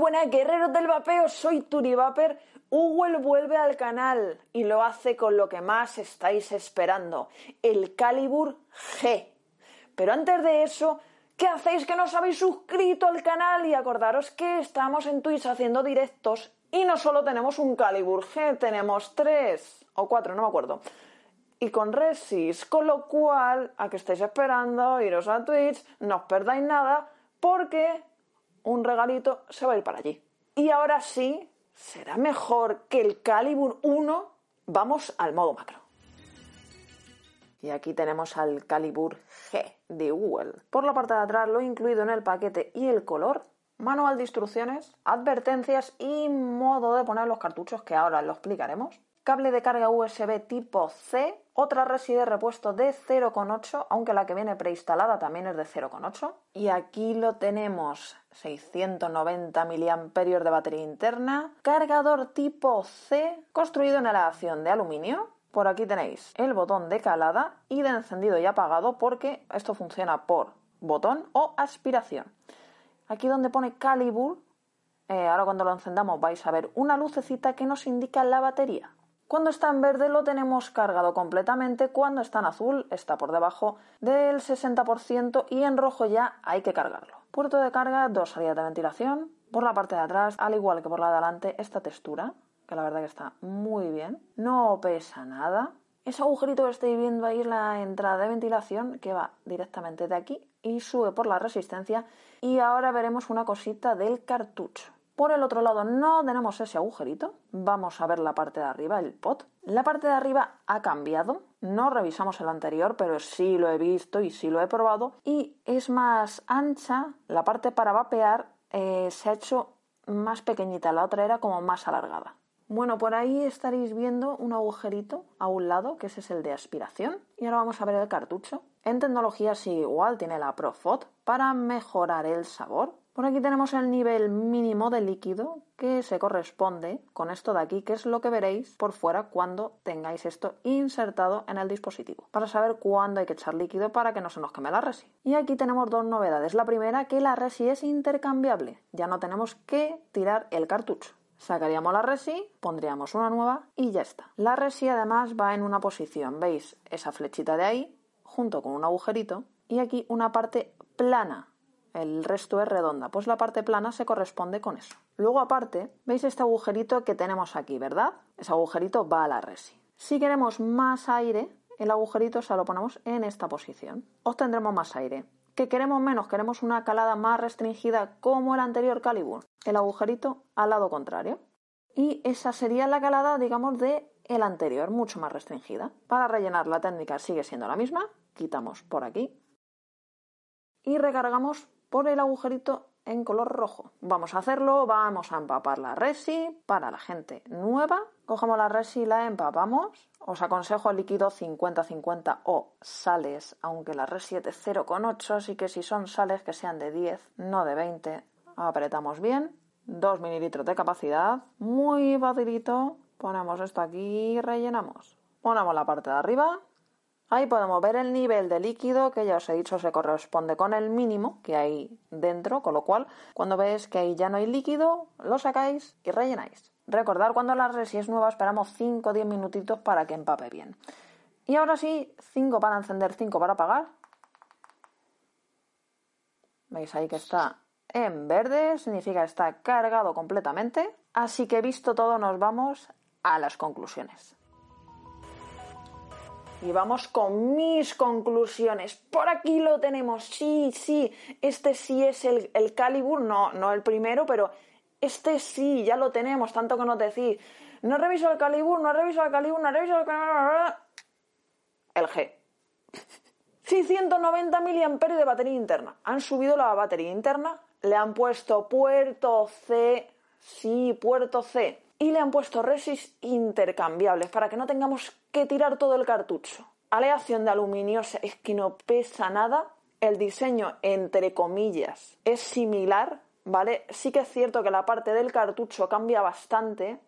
buenas guerreros del vapeo, soy Turivaper. Google vuelve al canal y lo hace con lo que más estáis esperando, el Calibur G. Pero antes de eso, ¿qué hacéis que no os habéis suscrito al canal? Y acordaros que estamos en Twitch haciendo directos y no solo tenemos un Calibur G, tenemos tres o cuatro, no me acuerdo. Y con Resis, con lo cual, a que estáis esperando, iros a Twitch, no os perdáis nada, porque un regalito se va a ir para allí. Y ahora sí, será mejor que el Calibur 1. Vamos al modo macro. Y aquí tenemos al Calibur G de Google. Por la parte de atrás lo incluido en el paquete y el color, manual de instrucciones, advertencias y modo de poner los cartuchos que ahora lo explicaremos cable de carga USB tipo C, otra resi de repuesto de 0,8, aunque la que viene preinstalada también es de 0,8. Y aquí lo tenemos, 690 mAh de batería interna, cargador tipo C, construido en aleación de aluminio. Por aquí tenéis el botón de calada y de encendido y apagado porque esto funciona por botón o aspiración. Aquí donde pone Calibur, eh, ahora cuando lo encendamos vais a ver una lucecita que nos indica la batería. Cuando está en verde lo tenemos cargado completamente, cuando está en azul está por debajo del 60% y en rojo ya hay que cargarlo. Puerto de carga, dos salidas de ventilación. Por la parte de atrás, al igual que por la de adelante, esta textura, que la verdad que está muy bien. No pesa nada. Ese agujerito que estáis viendo ahí es la entrada de ventilación que va directamente de aquí y sube por la resistencia. Y ahora veremos una cosita del cartucho. Por el otro lado no tenemos ese agujerito. Vamos a ver la parte de arriba, el pot. La parte de arriba ha cambiado. No revisamos el anterior, pero sí lo he visto y sí lo he probado. Y es más ancha. La parte para vapear eh, se ha hecho más pequeñita. La otra era como más alargada. Bueno, por ahí estaréis viendo un agujerito a un lado, que ese es el de aspiración. Y ahora vamos a ver el cartucho. En tecnología sí igual tiene la Profot para mejorar el sabor. Por aquí tenemos el nivel mínimo de líquido que se corresponde con esto de aquí, que es lo que veréis por fuera cuando tengáis esto insertado en el dispositivo, para saber cuándo hay que echar líquido para que no se nos queme la resi. Y aquí tenemos dos novedades. La primera, que la resi es intercambiable, ya no tenemos que tirar el cartucho. Sacaríamos la resi, pondríamos una nueva y ya está. La resi además va en una posición, veis esa flechita de ahí, junto con un agujerito, y aquí una parte plana el resto es redonda, pues la parte plana se corresponde con eso. Luego aparte, veis este agujerito que tenemos aquí, ¿verdad? Ese agujerito va a la resi. Si queremos más aire, el agujerito se lo ponemos en esta posición. Obtendremos más aire. ¿Que queremos menos? Queremos una calada más restringida como el anterior Calibur. El agujerito al lado contrario. Y esa sería la calada, digamos, de el anterior, mucho más restringida. Para rellenar la técnica sigue siendo la misma. Quitamos por aquí. Y recargamos por el agujerito en color rojo. Vamos a hacerlo, vamos a empapar la resi para la gente nueva. Cogemos la resi y la empapamos. Os aconsejo el líquido 50-50 o sales, aunque la resi es de 0,8, así que si son sales que sean de 10, no de 20. Apretamos bien. 2 mililitros de capacidad. Muy facilito. Ponemos esto aquí y rellenamos. Ponemos la parte de arriba, Ahí podemos ver el nivel de líquido que ya os he dicho se corresponde con el mínimo que hay dentro, con lo cual cuando veis que ahí ya no hay líquido, lo sacáis y rellenáis. Recordad cuando la resi es nueva esperamos 5 o 10 minutitos para que empape bien. Y ahora sí, 5 para encender, 5 para apagar. Veis ahí que está en verde, significa que está cargado completamente. Así que visto todo nos vamos a las conclusiones. Y vamos con mis conclusiones. Por aquí lo tenemos. Sí, sí. Este sí es el, el Calibur. No, no el primero, pero este sí, ya lo tenemos. Tanto que nos decís. No reviso el Calibur, no reviso el Calibur, no reviso el Calibur. El G. Sí, 190 mAh de batería interna. Han subido la batería interna. Le han puesto puerto C. Sí, puerto C y le han puesto resis intercambiables para que no tengamos que tirar todo el cartucho. Aleación de aluminio es que no pesa nada. El diseño, entre comillas, es similar, ¿vale? Sí que es cierto que la parte del cartucho cambia bastante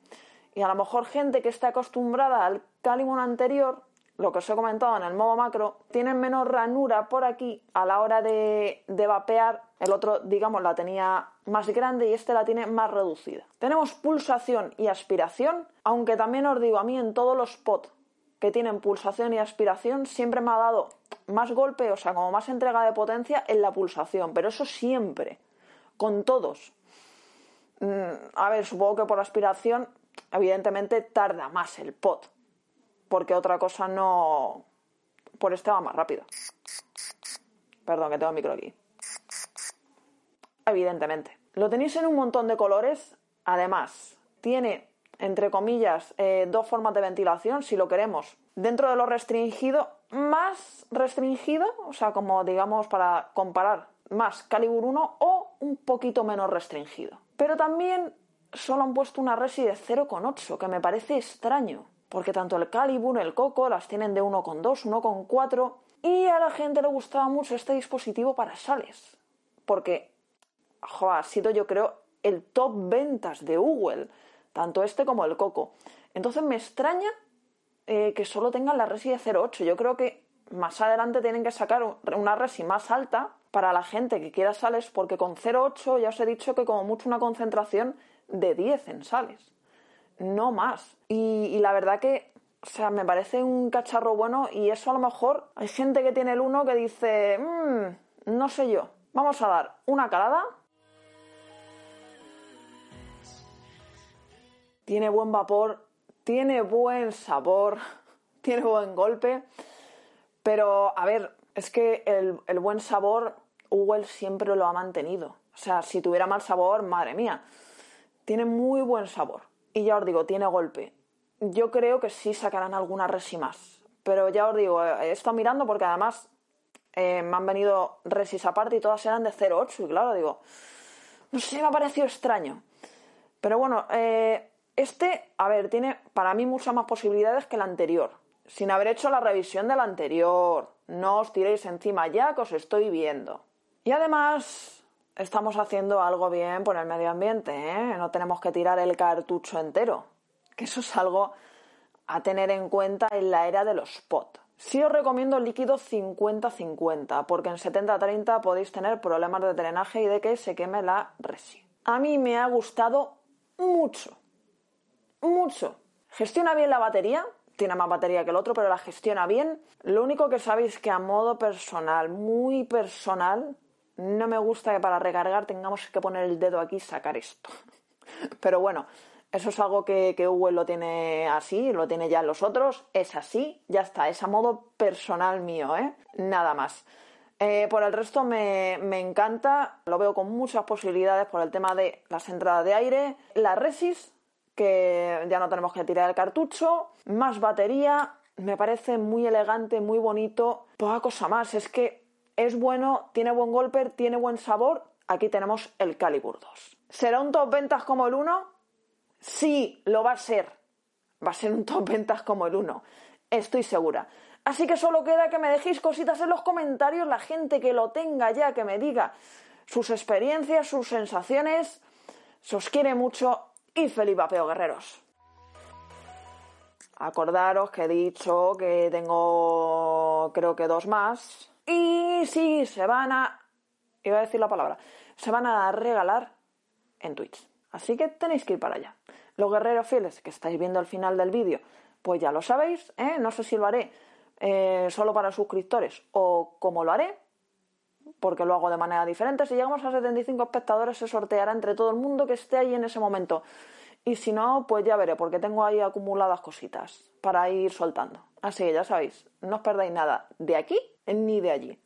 y a lo mejor gente que está acostumbrada al Calimon anterior, lo que os he comentado en el modo macro, tienen menos ranura por aquí a la hora de, de vapear. El otro, digamos, la tenía más grande y este la tiene más reducida. Tenemos pulsación y aspiración, aunque también os digo, a mí en todos los pods que tienen pulsación y aspiración siempre me ha dado más golpe, o sea, como más entrega de potencia en la pulsación, pero eso siempre, con todos. Mm, a ver, supongo que por aspiración, evidentemente tarda más el pot, porque otra cosa no. Por este va más rápido. Perdón, que tengo el micro aquí. Evidentemente. Lo tenéis en un montón de colores. Además, tiene, entre comillas, eh, dos formas de ventilación, si lo queremos. Dentro de lo restringido, más restringido, o sea, como digamos para comparar, más Calibur 1 o un poquito menos restringido. Pero también solo han puesto una resi de 0,8, que me parece extraño, porque tanto el Calibur, el Coco, las tienen de 1,2, 1,4, y a la gente le gustaba mucho este dispositivo para sales, porque ha sido yo creo el top ventas de Google, tanto este como el Coco. Entonces me extraña eh, que solo tengan la resi de 0,8. Yo creo que más adelante tienen que sacar una resi más alta para la gente que quiera sales, porque con 0,8 ya os he dicho que como mucho una concentración de 10 en sales, no más. Y, la verdad que, o sea, me parece un cacharro bueno y eso a lo mejor hay gente que tiene el 1 que dice, mmm, no sé yo, vamos a dar una calada tiene buen vapor, tiene buen sabor, tiene buen golpe, pero a ver, es que el, buen sabor Google siempre lo ha mantenido. O sea, si tuviera mal sabor, madre mía, tiene muy buen sabor. Y ya os digo, tiene golpe. Yo creo que sí sacarán alguna resi más. Pero ya os digo, he estado mirando porque además eh, me han venido resis aparte y todas eran de 0,8. Y claro, digo, no sé, me ha parecido extraño. Pero bueno, eh, este, a ver, tiene para mí muchas más posibilidades que el anterior. Sin haber hecho la revisión del anterior. No os tiréis encima ya que os estoy viendo. Y además, estamos haciendo algo bien por el medio ambiente, ¿eh? No tenemos que tirar el cartucho entero. Que eso es algo a tener en cuenta en la era de los pot. Sí os recomiendo el líquido 50-50, porque en 70-30 podéis tener problemas de drenaje y de que se queme la resi. A mí me ha gustado mucho mucho. Gestiona bien la batería, tiene más batería que el otro, pero la gestiona bien. Lo único que sabéis que a modo personal, muy personal, no me gusta que para recargar tengamos que poner el dedo aquí y sacar esto. Pero bueno, eso es algo que, que lo tiene así, lo tiene ya en los otros, es así, ya está, es a modo personal mío, ¿eh? Nada más. Eh, por el resto me, me, encanta, lo veo con muchas posibilidades por el tema de las entradas de aire, la Resis, que ya no tenemos que tirar el cartucho, más batería, me parece muy elegante, muy bonito, poca cosa más, es que es bueno, tiene buen golpe, tiene buen sabor, aquí tenemos el Calibur 2. ¿Será un top ventas como el 1? Sí, lo va a ser. Va a ser un top ventas como el 1, estoy segura. Así que solo queda que me dejéis cositas en los comentarios, la gente que lo tenga ya, que me diga sus experiencias, sus sensaciones. Se os quiere mucho y feliz vapeo, guerreros. Acordaros que he dicho que tengo creo que dos más. Y sí, se van a... Iba a decir la palabra. Se van a regalar en Twitch. Así que tenéis que ir para allá. Los guerreros fieles que estáis viendo al final del vídeo, pues ya lo sabéis. ¿eh? No sé si lo haré eh, solo para suscriptores o cómo lo haré, porque lo hago de manera diferente. Si llegamos a 75 espectadores, se sorteará entre todo el mundo que esté ahí en ese momento. Y si no, pues ya veré, porque tengo ahí acumuladas cositas para ir soltando. Así que ya sabéis, no os perdáis nada de aquí ni de allí.